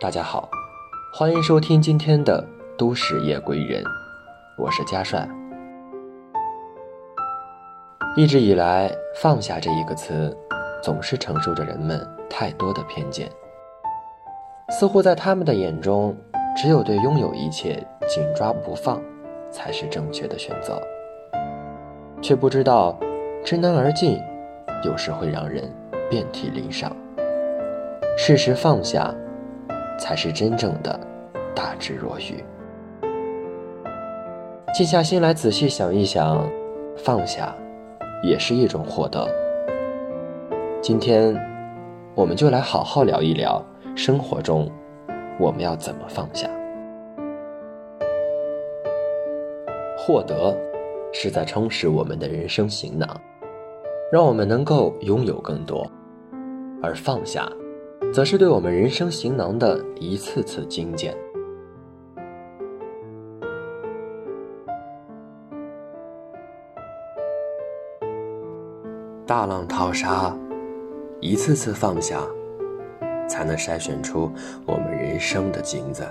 大家好，欢迎收听今天的《都市夜归人》，我是嘉帅。一直以来，“放下”这一个词，总是承受着人们太多的偏见。似乎在他们的眼中，只有对拥有一切紧抓不放，才是正确的选择。却不知道，知难而进，有时会让人遍体鳞伤。适时放下。才是真正的大智若愚。静下心来仔细想一想，放下也是一种获得。今天，我们就来好好聊一聊生活中我们要怎么放下。获得是在充实我们的人生行囊，让我们能够拥有更多，而放下。则是对我们人生行囊的一次次精简。大浪淘沙，一次次放下，才能筛选出我们人生的金子。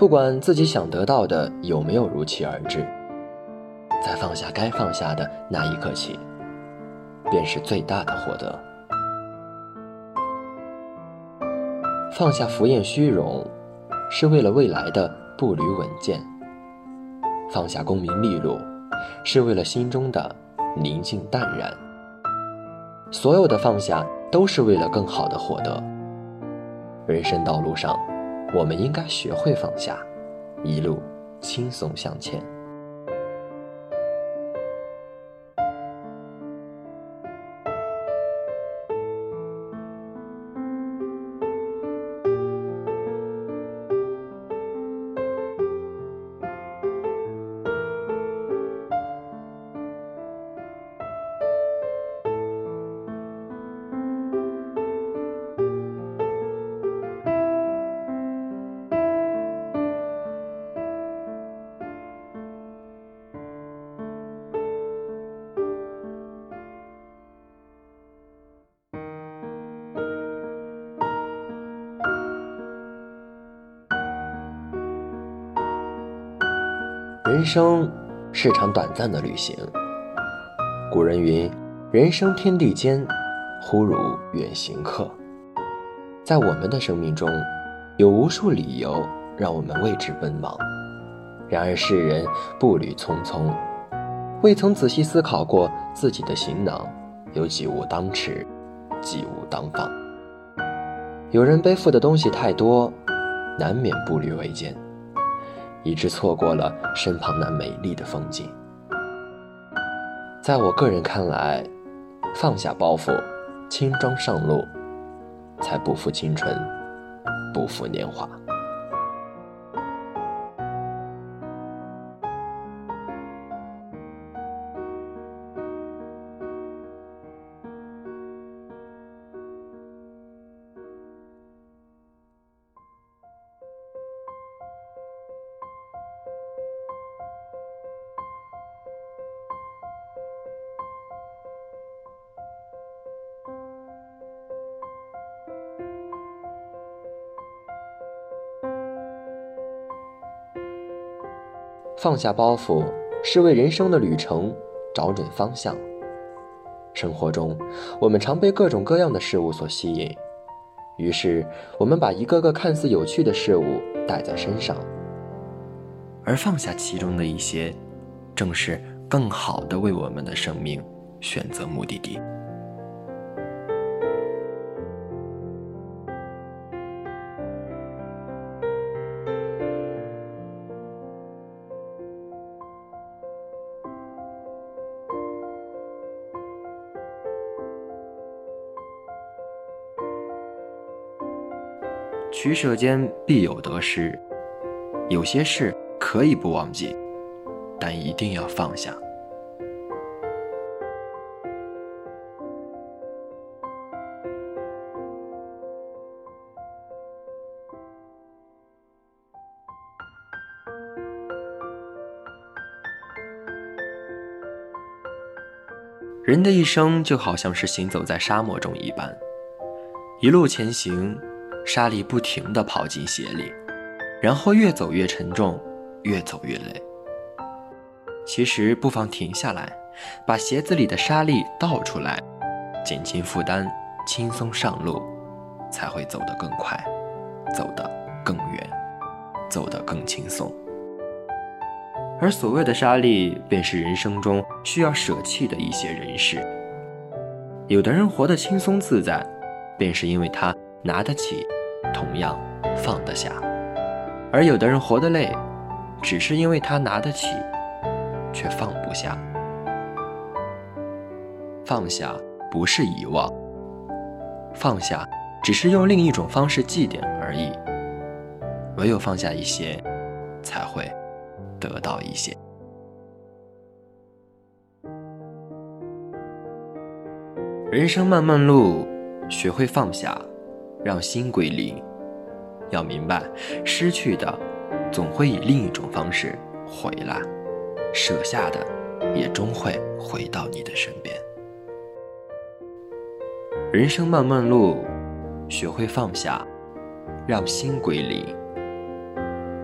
不管自己想得到的有没有如期而至，在放下该放下的那一刻起，便是最大的获得。放下浮艳虚荣，是为了未来的步履稳健；放下功名利禄，是为了心中的宁静淡然。所有的放下，都是为了更好的获得。人生道路上。我们应该学会放下，一路轻松向前。人生是场短暂的旅行。古人云：“人生天地间，忽如远行客。”在我们的生命中，有无数理由让我们为之奔忙。然而世人步履匆匆，未曾仔细思考过自己的行囊有几物当持，几物当放。有人背负的东西太多，难免步履维艰。以致错过了身旁那美丽的风景。在我个人看来，放下包袱，轻装上路，才不负青春，不负年华。放下包袱，是为人生的旅程找准方向。生活中，我们常被各种各样的事物所吸引，于是我们把一个个看似有趣的事物带在身上，而放下其中的一些，正是更好的为我们的生命选择目的地。取舍间必有得失有些事可以不忘记但一定要放下。人的一生就好像是行走在沙漠中一般一路前行沙粒不停地跑进鞋里，然后越走越沉重，越走越累。其实不妨停下来，把鞋子里的沙粒倒出来，减轻负担，轻松上路，才会走得更快，走得更远，走得更轻松。而所谓的沙粒，便是人生中需要舍弃的一些人事。有的人活得轻松自在，便是因为他拿得起，同样放得下；而有的人活得累，只是因为他拿得起。却放不下，放下不是遗忘，放下只是用另一种方式祭奠而已。唯有放下一些，才会得到一些。人生漫漫路，学会放下，让心归零。要明白，失去的总会以另一种方式回来。舍下的，也终会回到你的身边。人生漫漫路，学会放下，让心归零。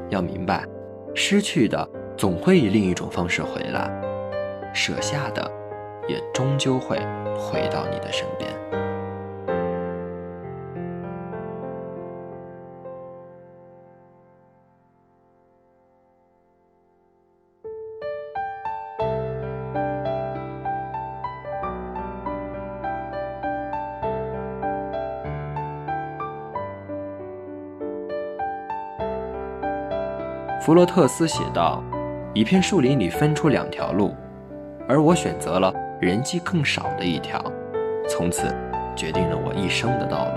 要明白，失去的总会以另一种方式回来，舍下的，也终究会回到你的身边。弗洛特斯写道：“一片树林里分出两条路，而我选择了人迹更少的一条，从此决定了我一生的道路。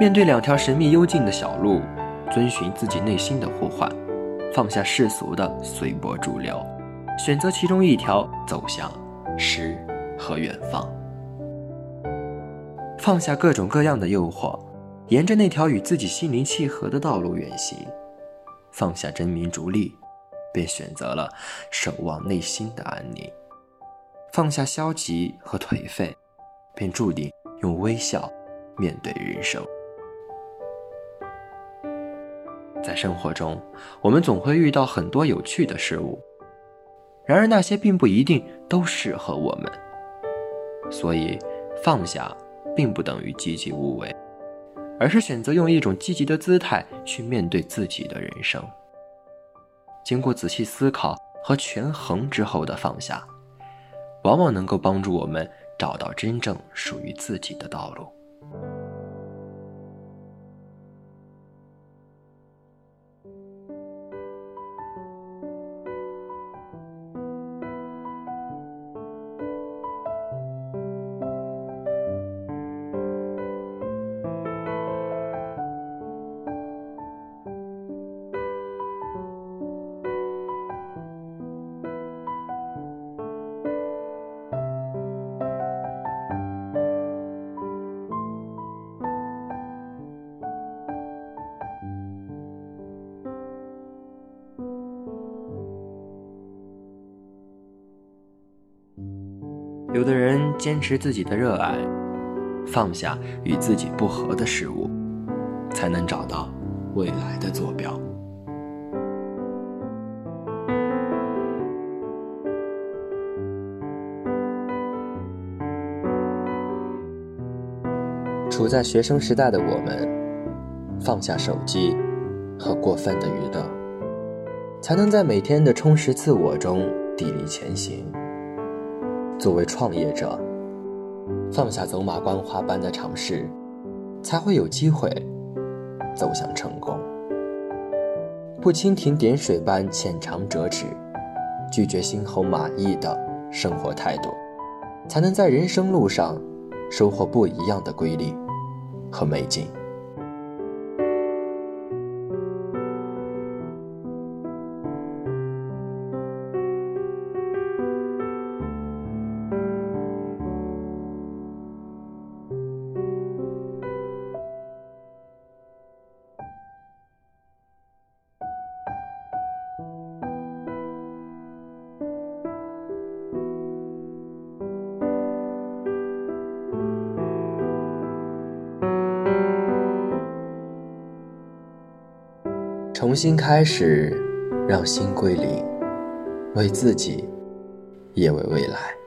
面对两条神秘幽静的小路，遵循自己内心的呼唤，放下世俗的随波逐流，选择其中一条走向诗和远方，放下各种各样的诱惑。”沿着那条与自己心灵契合的道路远行，放下争名逐利，便选择了守望内心的安宁；放下消极和颓废，便注定用微笑面对人生。在生活中，我们总会遇到很多有趣的事物，然而那些并不一定都适合我们，所以放下并不等于积极无为。而是选择用一种积极的姿态去面对自己的人生。经过仔细思考和权衡之后的放下，往往能够帮助我们找到真正属于自己的道路。有的人坚持自己的热爱，放下与自己不合的事物，才能找到未来的坐标。处在学生时代的我们，放下手机和过分的娱乐，才能在每天的充实自我中砥砺前行。作为创业者，放下走马观花般的尝试，才会有机会走向成功。不蜻蜓点水般浅尝辄止，拒绝心口满意的生活态度，才能在人生路上收获不一样的瑰丽和美景。重新开始，让心归零，为自己，也为未来。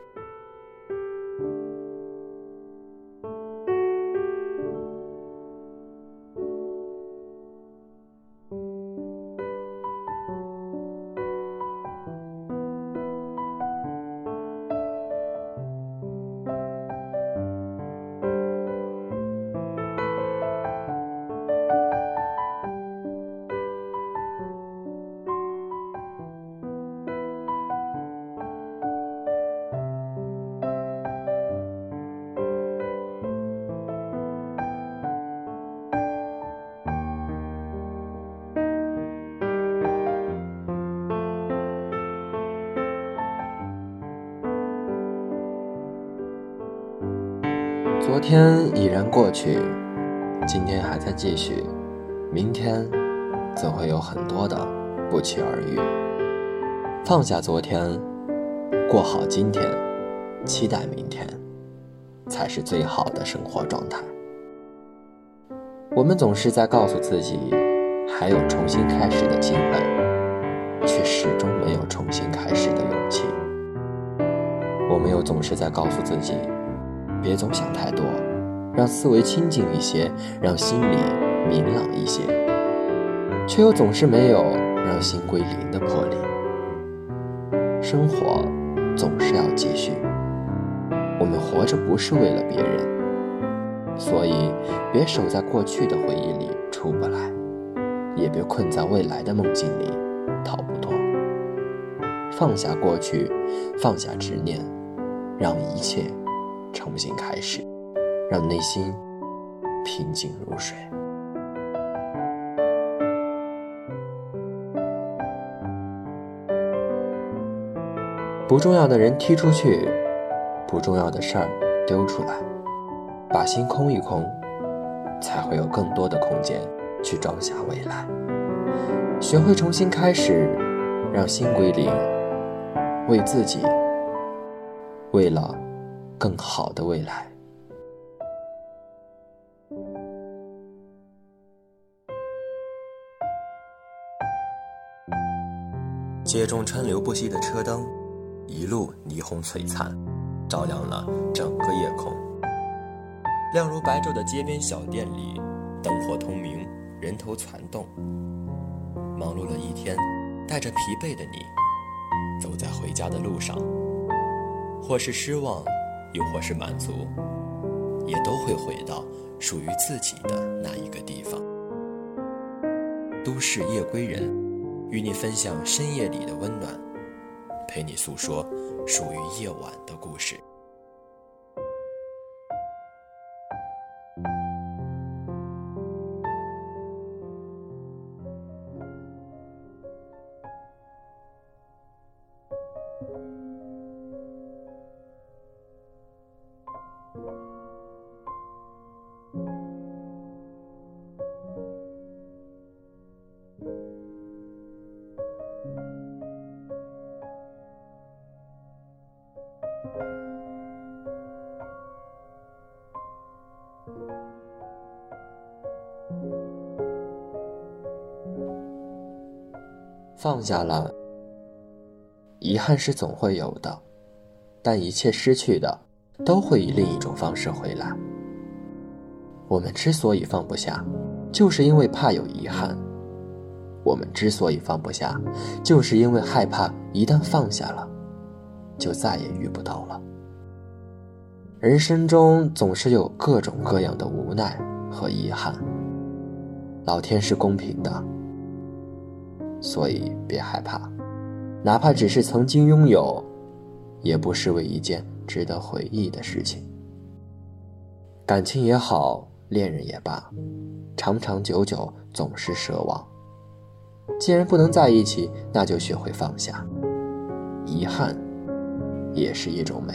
天已然过去，今天还在继续，明天则会有很多的不期而遇。放下昨天，过好今天，期待明天，才是最好的生活状态。我们总是在告诉自己还有重新开始的机会，却始终没有重新开始的勇气。我们又总是在告诉自己。别总想太多，让思维清静一些，让心里明朗一些，却又总是没有让心归零的魄力。生活总是要继续，我们活着不是为了别人，所以别守在过去的回忆里出不来，也别困在未来的梦境里逃不脱。放下过去，放下执念，让一切。重新开始，让内心平静如水。不重要的人踢出去，不重要的事儿丢出来，把心空一空，才会有更多的空间去装下未来。学会重新开始，让心归零，为自己，为了。更好的未来。街中川流不息的车灯，一路霓虹璀璨，照亮了整个夜空。亮如白昼的街边小店里，灯火通明，人头攒动。忙碌了一天，带着疲惫的你，走在回家的路上，或是失望。又或是满足，也都会回到属于自己的那一个地方。都市夜归人，与你分享深夜里的温暖，陪你诉说属于夜晚的故事。放下了，遗憾是总会有的，但一切失去的都会以另一种方式回来。我们之所以放不下，就是因为怕有遗憾；我们之所以放不下，就是因为害怕一旦放下了，就再也遇不到了。人生中总是有各种各样的无奈和遗憾，老天是公平的。所以别害怕，哪怕只是曾经拥有，也不失为一件值得回忆的事情。感情也好，恋人也罢，长长久久总是奢望。既然不能在一起，那就学会放下。遗憾，也是一种美。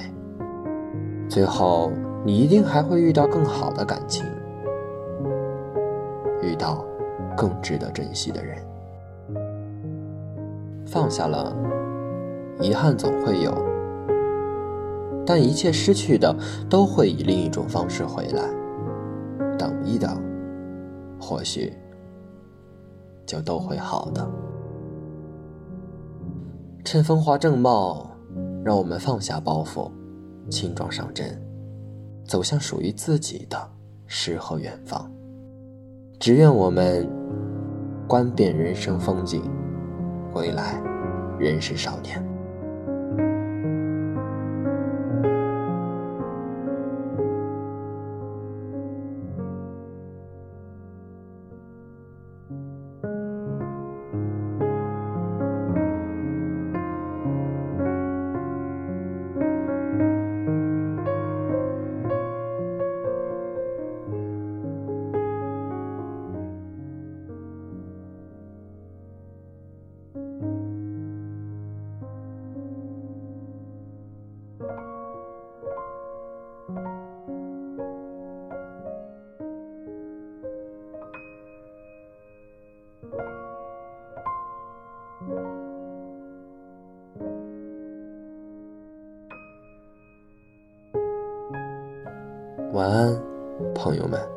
最后，你一定还会遇到更好的感情，遇到更值得珍惜的人。放下了，遗憾总会有，但一切失去的都会以另一种方式回来。等一等，或许就都会好的。趁风华正茂，让我们放下包袱，轻装上阵，走向属于自己的诗和远方。只愿我们观遍人生风景，归来仍是少年。晚安，朋友们。